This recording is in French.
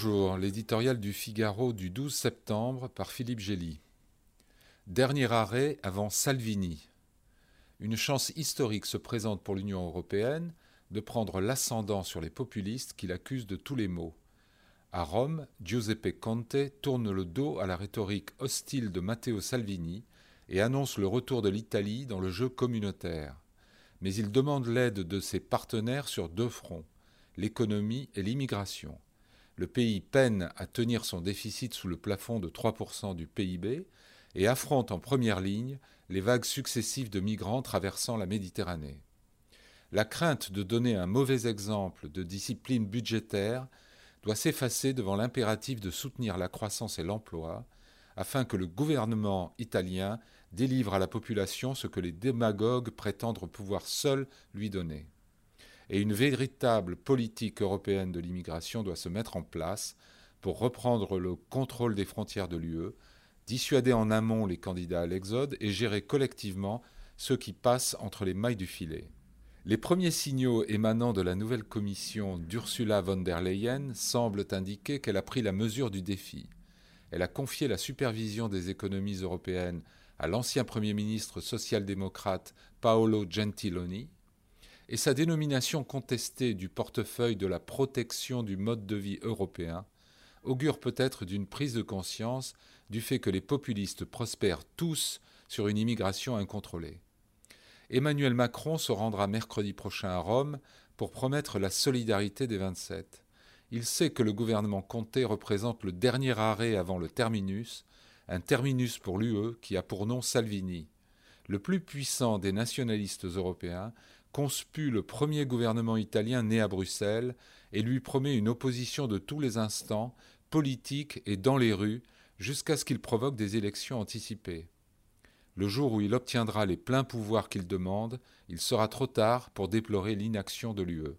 Bonjour, l'éditorial du Figaro du 12 septembre par Philippe Gély. Dernier arrêt avant Salvini. Une chance historique se présente pour l'Union européenne de prendre l'ascendant sur les populistes qui l'accusent de tous les maux. À Rome, Giuseppe Conte tourne le dos à la rhétorique hostile de Matteo Salvini et annonce le retour de l'Italie dans le jeu communautaire. Mais il demande l'aide de ses partenaires sur deux fronts, l'économie et l'immigration. Le pays peine à tenir son déficit sous le plafond de 3% du PIB et affronte en première ligne les vagues successives de migrants traversant la Méditerranée. La crainte de donner un mauvais exemple de discipline budgétaire doit s'effacer devant l'impératif de soutenir la croissance et l'emploi, afin que le gouvernement italien délivre à la population ce que les démagogues prétendent pouvoir seuls lui donner. Et une véritable politique européenne de l'immigration doit se mettre en place pour reprendre le contrôle des frontières de l'UE, dissuader en amont les candidats à l'exode et gérer collectivement ceux qui passent entre les mailles du filet. Les premiers signaux émanant de la nouvelle commission d'Ursula von der Leyen semblent indiquer qu'elle a pris la mesure du défi. Elle a confié la supervision des économies européennes à l'ancien Premier ministre social-démocrate Paolo Gentiloni, et sa dénomination contestée du portefeuille de la protection du mode de vie européen augure peut-être d'une prise de conscience du fait que les populistes prospèrent tous sur une immigration incontrôlée. Emmanuel Macron se rendra mercredi prochain à Rome pour promettre la solidarité des 27. Il sait que le gouvernement Comté représente le dernier arrêt avant le terminus, un terminus pour l'UE qui a pour nom Salvini. Le plus puissant des nationalistes européens conspue le premier gouvernement italien né à Bruxelles et lui promet une opposition de tous les instants, politique et dans les rues, jusqu'à ce qu'il provoque des élections anticipées. Le jour où il obtiendra les pleins pouvoirs qu'il demande, il sera trop tard pour déplorer l'inaction de l'UE.